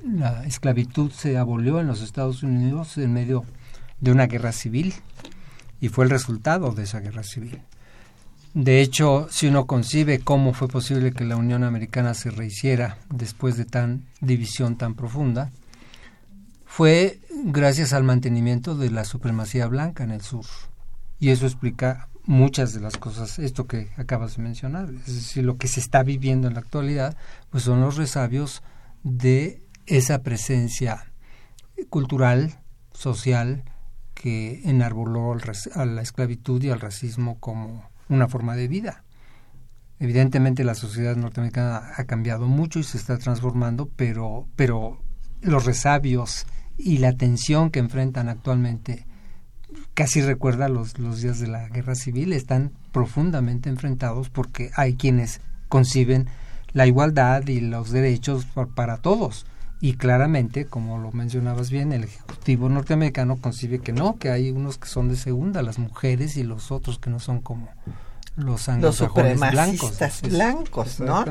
la, esclavitud se abolió en los Estados Unidos en medio de una guerra civil y fue el resultado de esa guerra civil. De hecho, si uno concibe cómo fue posible que la Unión Americana se rehiciera después de tan división tan profunda, fue gracias al mantenimiento de la supremacía blanca en el sur. Y eso explica muchas de las cosas, esto que acabas de mencionar, es decir, lo que se está viviendo en la actualidad, pues son los resabios de esa presencia cultural, social, que enarboló a la esclavitud y al racismo como una forma de vida. Evidentemente la sociedad norteamericana ha cambiado mucho y se está transformando, pero, pero los resabios y la tensión que enfrentan actualmente casi recuerda los, los días de la guerra civil, están profundamente enfrentados porque hay quienes conciben la igualdad y los derechos para todos. Y claramente, como lo mencionabas bien, el Ejecutivo norteamericano concibe que no, que hay unos que son de segunda, las mujeres, y los otros que no son como los anglosajones los blancos. blancos, ¿no?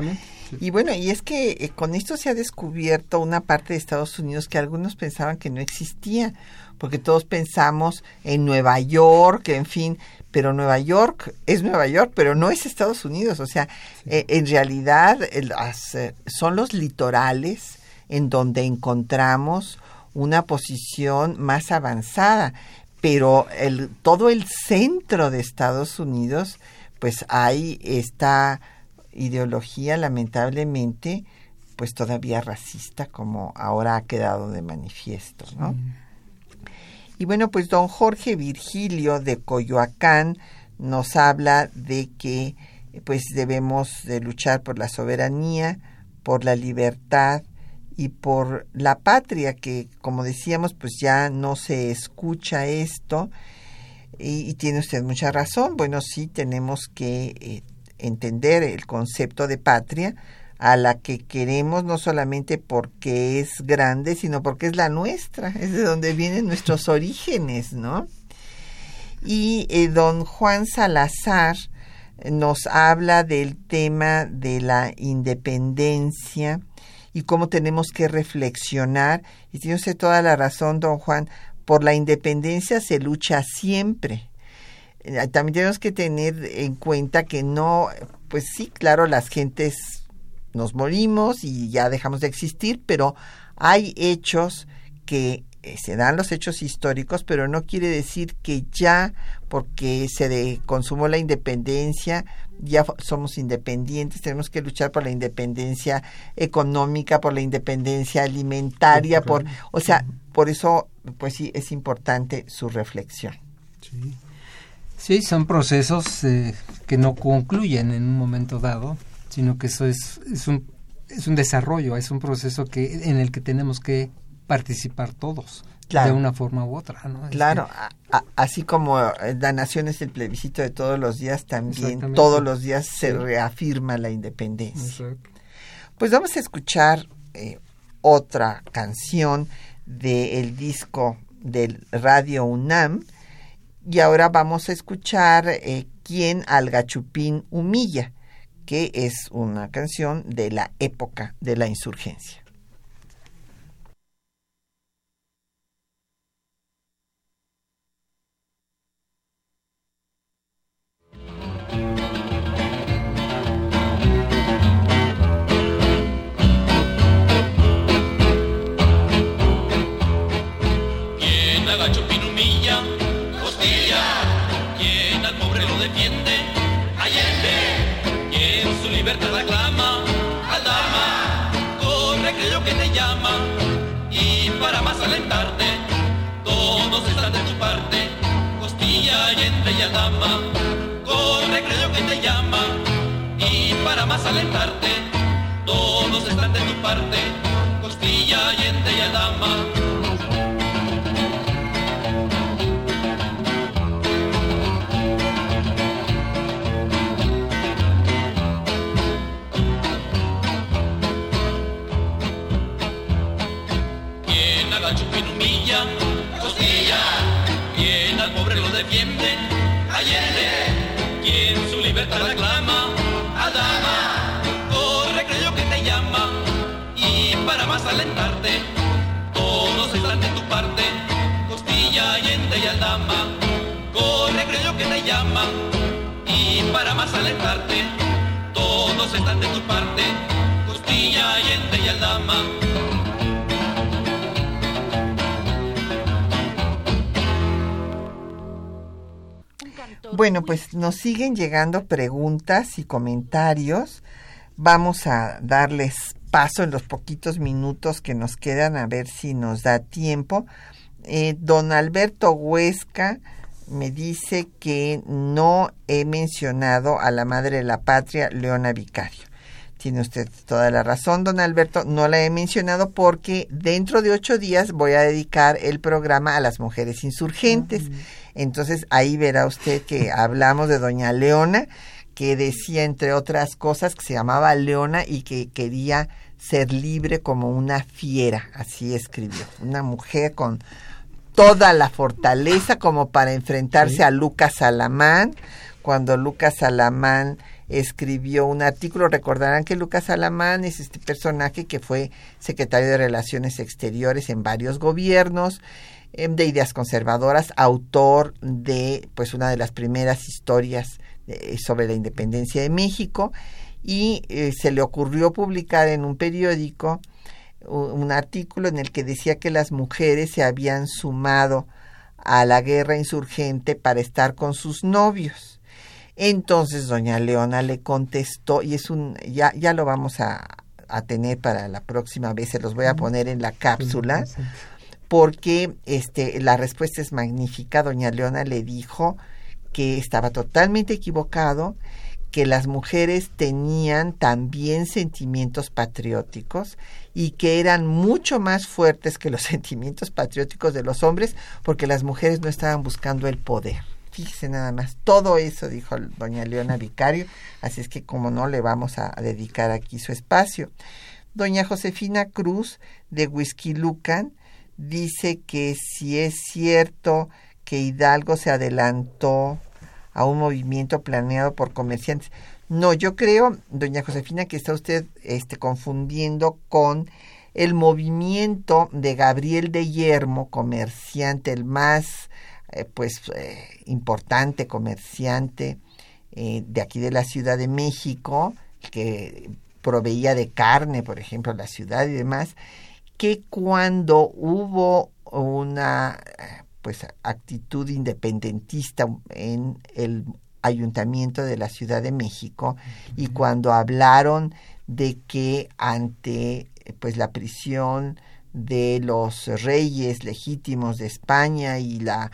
Y bueno, y es que eh, con esto se ha descubierto una parte de Estados Unidos que algunos pensaban que no existía, porque todos pensamos en Nueva York, en fin, pero Nueva York es Nueva York, pero no es Estados Unidos, o sea, eh, en realidad eh, son los litorales en donde encontramos una posición más avanzada, pero el, todo el centro de Estados Unidos, pues hay esta ideología lamentablemente pues todavía racista como ahora ha quedado de manifiesto, ¿no? Y bueno, pues don Jorge Virgilio de Coyoacán nos habla de que pues debemos de luchar por la soberanía, por la libertad y por la patria, que como decíamos, pues ya no se escucha esto. Y, tiene usted mucha razón. Bueno, sí tenemos que eh, entender el concepto de patria a la que queremos no solamente porque es grande, sino porque es la nuestra, es de donde vienen nuestros orígenes, ¿no? Y eh, don Juan Salazar nos habla del tema de la independencia y cómo tenemos que reflexionar. Y tiene usted toda la razón, don Juan, por la independencia se lucha siempre. Eh, también tenemos que tener en cuenta que no, pues sí, claro, las gentes nos morimos y ya dejamos de existir, pero hay hechos que se dan los hechos históricos, pero no quiere decir que ya porque se consumó la independencia, ya somos independientes, tenemos que luchar por la independencia económica, por la independencia alimentaria, por, o sea, por eso, pues sí, es importante su reflexión. Sí, son procesos eh, que no concluyen en un momento dado, sino que eso es, es, un, es un desarrollo, es un proceso que en el que tenemos que participar todos. de una forma u otra. ¿no? Claro, así como eh, la nación es el plebiscito de todos los días, también todos los días se reafirma la independencia. Pues vamos a escuchar eh, otra canción del disco del Radio UNAM y ahora vamos a escuchar eh, Quien al gachupín humilla, que es una canción de la época de la insurgencia. Dama, corre creo que te llama, y para más alentarte, todos están de tu parte, costilla, y dama. Bueno, pues nos siguen llegando preguntas y comentarios. Vamos a darles paso en los poquitos minutos que nos quedan a ver si nos da tiempo. Eh, don Alberto Huesca me dice que no he mencionado a la madre de la patria, Leona Vicario. Tiene usted toda la razón, don Alberto. No la he mencionado porque dentro de ocho días voy a dedicar el programa a las mujeres insurgentes. Entonces ahí verá usted que hablamos de doña Leona, que decía, entre otras cosas, que se llamaba Leona y que quería ser libre como una fiera. Así escribió. Una mujer con toda la fortaleza como para enfrentarse a Lucas Alamán. Cuando Lucas Alamán escribió un artículo, recordarán que Lucas Alamán es este personaje que fue secretario de Relaciones Exteriores en varios gobiernos em, de ideas conservadoras, autor de pues una de las primeras historias eh, sobre la independencia de México y eh, se le ocurrió publicar en un periódico un artículo en el que decía que las mujeres se habían sumado a la guerra insurgente para estar con sus novios. Entonces doña Leona le contestó, y es un, ya, ya lo vamos a, a tener para la próxima vez, se los voy a poner en la cápsula, porque este, la respuesta es magnífica. Doña Leona le dijo que estaba totalmente equivocado, que las mujeres tenían también sentimientos patrióticos y que eran mucho más fuertes que los sentimientos patrióticos de los hombres porque las mujeres no estaban buscando el poder. Fíjese nada más, todo eso dijo doña Leona Vicario, así es que como no le vamos a, dedicar aquí su espacio. Doña Josefina Cruz de Whisky Lucan dice que si es cierto que Hidalgo se adelantó a un movimiento planeado por comerciantes. No, yo creo, doña Josefina, que está usted este, confundiendo con el movimiento de Gabriel de Yermo, comerciante, el más eh, pues eh, importante comerciante eh, de aquí de la Ciudad de México, que proveía de carne, por ejemplo, la ciudad y demás, que cuando hubo una pues actitud independentista en el ayuntamiento de la Ciudad de México y cuando hablaron de que ante pues la prisión de los reyes legítimos de España y la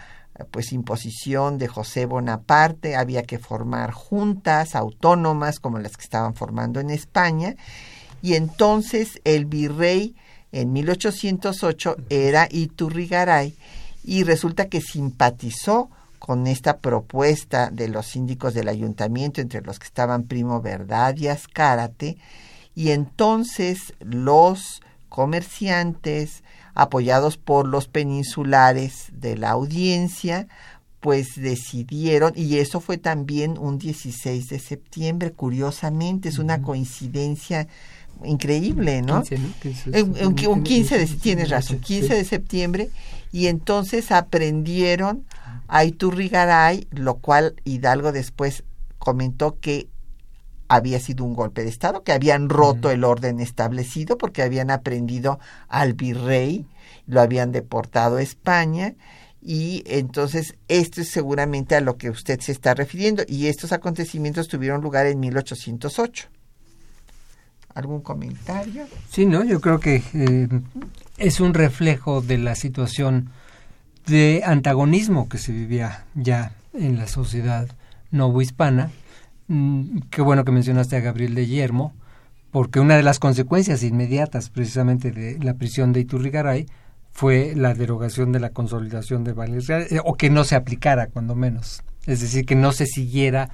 pues imposición de José Bonaparte había que formar juntas autónomas como las que estaban formando en España. Y entonces el virrey en 1808 era Iturrigaray y resulta que simpatizó con esta propuesta de los síndicos del ayuntamiento, entre los que estaban Primo Verdad y Azcárate, y entonces los comerciantes, apoyados por los peninsulares de la audiencia, pues decidieron, y eso fue también un 16 de septiembre, curiosamente, es una coincidencia increíble, ¿no? un, 15 de, tienes razón, 15 de septiembre, y entonces aprendieron a Iturrigaray, lo cual Hidalgo después comentó que había sido un golpe de Estado, que habían roto el orden establecido porque habían aprendido al virrey, lo habían deportado a España y entonces esto es seguramente a lo que usted se está refiriendo y estos acontecimientos tuvieron lugar en 1808. ¿Algún comentario? Sí, no, yo creo que eh, es un reflejo de la situación de antagonismo que se vivía ya en la sociedad novohispana. Mm, qué bueno que mencionaste a Gabriel de Yermo, porque una de las consecuencias inmediatas precisamente de la prisión de Iturrigaray fue la derogación de la consolidación de vales reales, eh, o que no se aplicara, cuando menos. Es decir, que no se siguiera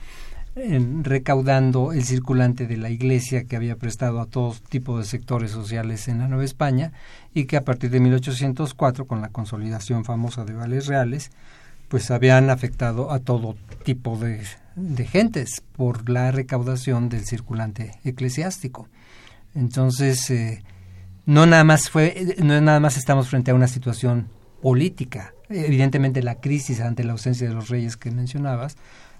recaudando el circulante de la Iglesia que había prestado a todo tipo de sectores sociales en la Nueva España y que a partir de 1804, con la consolidación famosa de vales reales, pues habían afectado a todo tipo de, gentes por la recaudación del circulante eclesiástico. Entonces, eh, no nada más fue, no nada más estamos frente a una situación política. Evidentemente la crisis ante la ausencia de los reyes que mencionabas,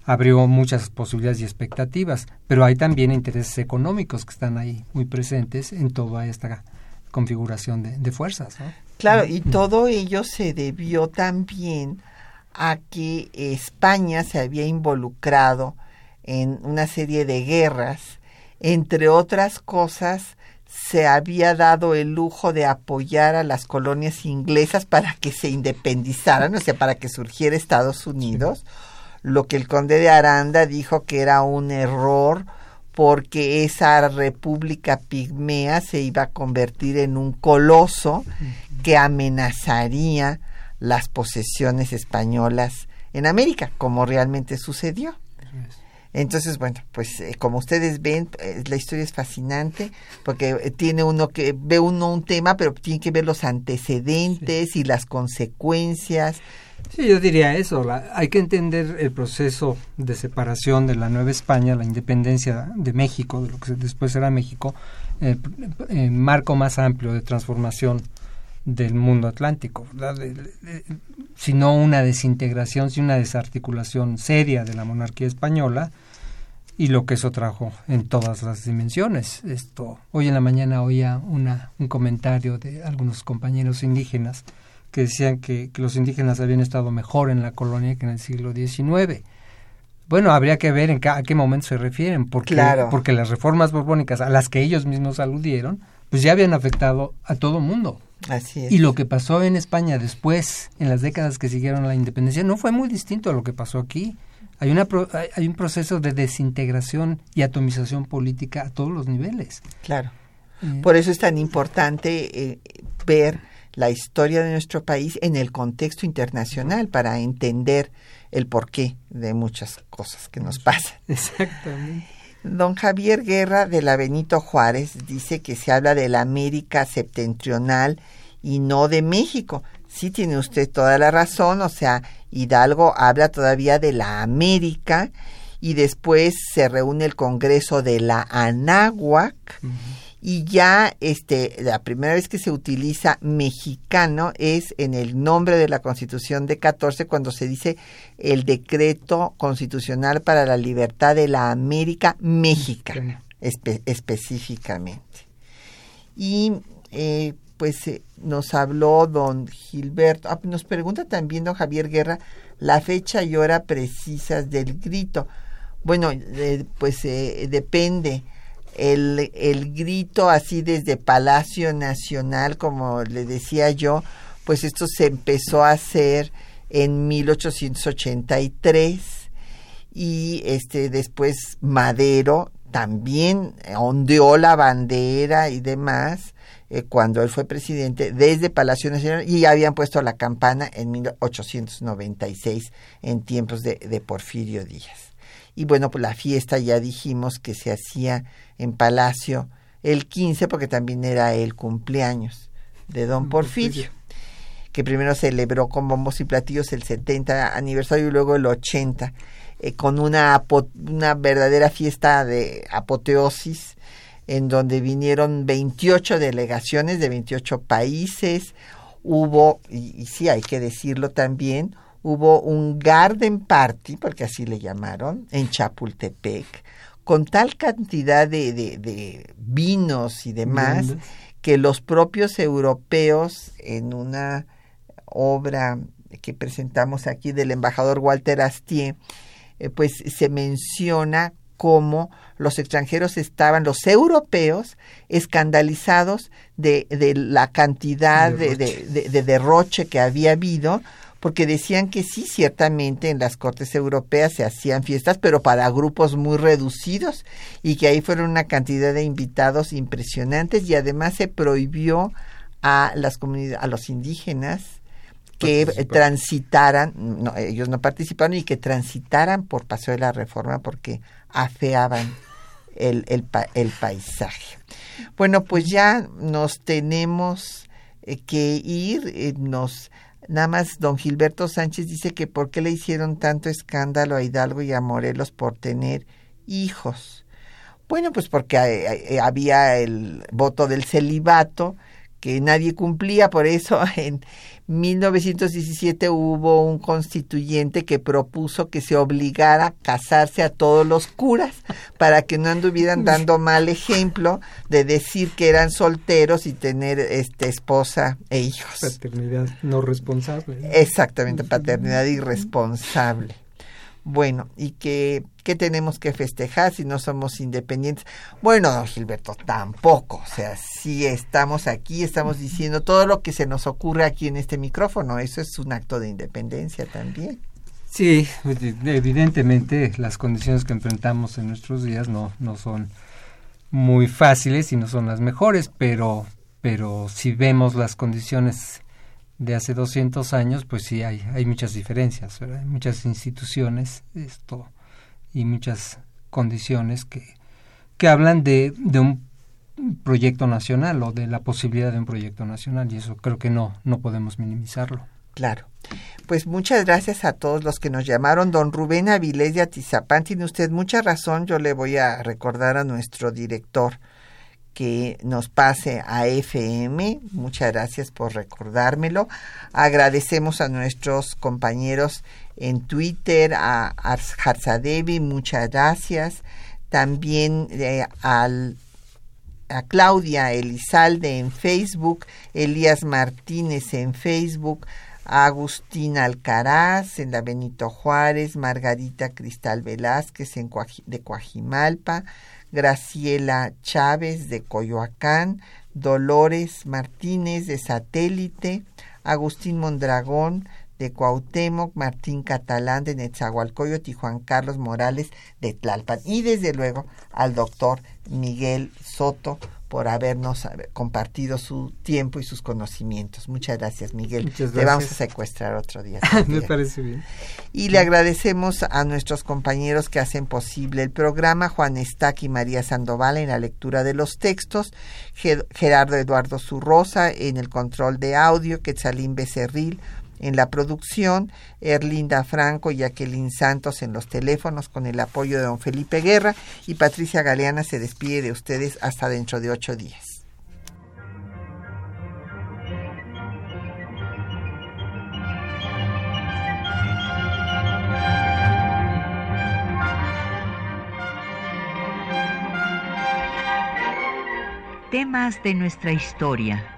abrió muchas posibilidades y expectativas, pero hay también intereses económicos que están ahí muy presentes en toda esta configuración de, fuerzas. Claro, y todo ello se debió también a que España se había involucrado en una serie de guerras, entre otras cosas, se había dado el lujo de apoyar a las colonias inglesas para que se independizaran, o sea, para que surgiera Estados Unidos, lo que el conde de Aranda dijo que era un error porque esa república pigmea se iba a convertir en un coloso que amenazaría las posesiones españolas en América, como realmente sucedió. Entonces, bueno, pues eh, como ustedes ven, eh, la historia es fascinante porque eh, tiene uno que ve uno un tema, pero tiene que ver los antecedentes y las consecuencias. Sí, yo diría eso. hay que entender el proceso de separación de la Nueva España, la independencia de México, de lo que después era México, el marco más amplio de transformación del mundo atlántico, sino una desintegración, sino una desarticulación seria de la monarquía española y lo que eso trajo en todas las dimensiones. Esto hoy en la mañana oía una, un comentario de algunos compañeros indígenas que decían que, los indígenas habían estado mejor en la colonia que en el siglo XIX. Bueno, habría que ver en a qué momento se refieren, porque, porque las reformas borbónicas a las que ellos mismos aludieron, pues ya habían afectado a todo mundo. Así es. Y lo que pasó en España después, en las décadas que siguieron a la independencia, no fue muy distinto a lo que pasó aquí. Hay, una hay un proceso de desintegración y atomización política a todos los niveles. Claro. Eh. Por eso es tan importante eh, ver la historia de nuestro país en el contexto internacional para entender el porqué de muchas cosas que nos pasan. Exactamente. Don Javier Guerra de la Benito Juárez dice que se habla de la América septentrional y no de México. Sí tiene usted toda la razón, o sea, Hidalgo habla todavía de la América y después se reúne el Congreso de la Anáhuac y ya este la primera vez que se utiliza mexicano es en el nombre de la Constitución de 14 cuando se dice el decreto constitucional para la libertad de la América mexicana específicamente. Y eh, pues eh, nos habló don Gilberto ah, nos pregunta también don Javier Guerra la fecha y hora precisas del grito. Bueno eh, pues depende el, el grito así desde Palacio Nacional, como le decía yo, pues esto se empezó a hacer en 1883 y este después Madero también ondeó la bandera y demás eh, cuando él fue presidente desde Palacio Nacional y habían puesto la campana en 1896 en tiempos de, de Porfirio Díaz. Y bueno, pues la fiesta ya dijimos que se hacía en Palacio el 15 porque también era el cumpleaños de don Porfirio, que primero celebró con bombos y platillos el 70 aniversario y luego el 80, eh, con una, una verdadera fiesta de apoteosis en donde vinieron 28 delegaciones de 28 países, hubo, y, y sí hay que decirlo también, hubo un garden party, porque así le llamaron, en Chapultepec, con tal cantidad de, de, vinos y demás, que los propios europeos en una obra que presentamos aquí del embajador Walter Astier, eh, pues se menciona cómo los extranjeros estaban, los europeos, escandalizados de, de la cantidad de, de, derroche que había habido, porque decían que sí, ciertamente en las cortes europeas se hacían fiestas, pero para grupos muy reducidos y que ahí fueron una cantidad de invitados impresionantes y además se prohibió a las comunidades, a los indígenas que transitaran, no, ellos no participaron y que transitaran por Paseo de la Reforma porque afeaban el, el, el paisaje. Bueno, pues ya nos tenemos eh, que ir, eh, nos Nada más don Gilberto Sánchez dice que por qué le hicieron tanto escándalo a Hidalgo y a Morelos por tener hijos. Bueno, pues porque había el voto del celibato que nadie cumplía, por eso en 1917 hubo un constituyente que propuso que se obligara a casarse a todos los curas para que no anduvieran dando mal ejemplo de decir que eran solteros y tener este esposa e hijos. Paternidad no responsable. Exactamente, paternidad irresponsable. Bueno, ¿y qué, qué tenemos que festejar si no somos independientes? Bueno, Gilberto, tampoco. O sea, si estamos aquí, estamos diciendo todo lo que se nos ocurre aquí en este micrófono. Eso es un acto de independencia también. Sí, evidentemente las condiciones que enfrentamos en nuestros días no, no son muy fáciles y no son las mejores, pero, pero si vemos las condiciones de hace 200 años, pues sí hay, hay muchas diferencias, Hay muchas instituciones esto, y muchas condiciones que, que hablan de, de un proyecto nacional o de la posibilidad de un proyecto nacional y eso creo que no, no podemos minimizarlo. Claro. Pues muchas gracias a todos los que nos llamaron. Don Rubén Avilés de Atizapán, tiene usted mucha razón. Yo le voy a recordar a nuestro director que nos pase a FM. Muchas gracias por recordármelo. Agradecemos a nuestros compañeros en Twitter, a Harzadevi, muchas gracias. También eh, al, a Claudia Elizalde en Facebook, Elías Martínez en Facebook, Agustín Alcaraz en la Benito Juárez, Margarita Cristal Velázquez en de Coajimalpa, Graciela Chávez de Coyoacán, Dolores Martínez de Satélite, Agustín Mondragón de Cuauhtémoc, Martín Catalán de Netzahualcoyot y Juan Carlos Morales de Tlalpan. Y desde luego al doctor Miguel Soto por habernos eh, compartido su tiempo y sus conocimientos. Muchas gracias, Miguel. Muchas Le vamos a secuestrar otro día. Me parece bien. Y le agradecemos a nuestros compañeros que hacen posible el programa, Juan Estac y María Sandoval en la lectura de los textos, Gerardo Eduardo Zurrosa en el control de audio, Quetzalín Becerril, en la producción, Erlinda Franco y Jacqueline Santos en los teléfonos con el apoyo de don Felipe Guerra y Patricia Galeana se despide de ustedes hasta dentro de ocho días. Temas de nuestra historia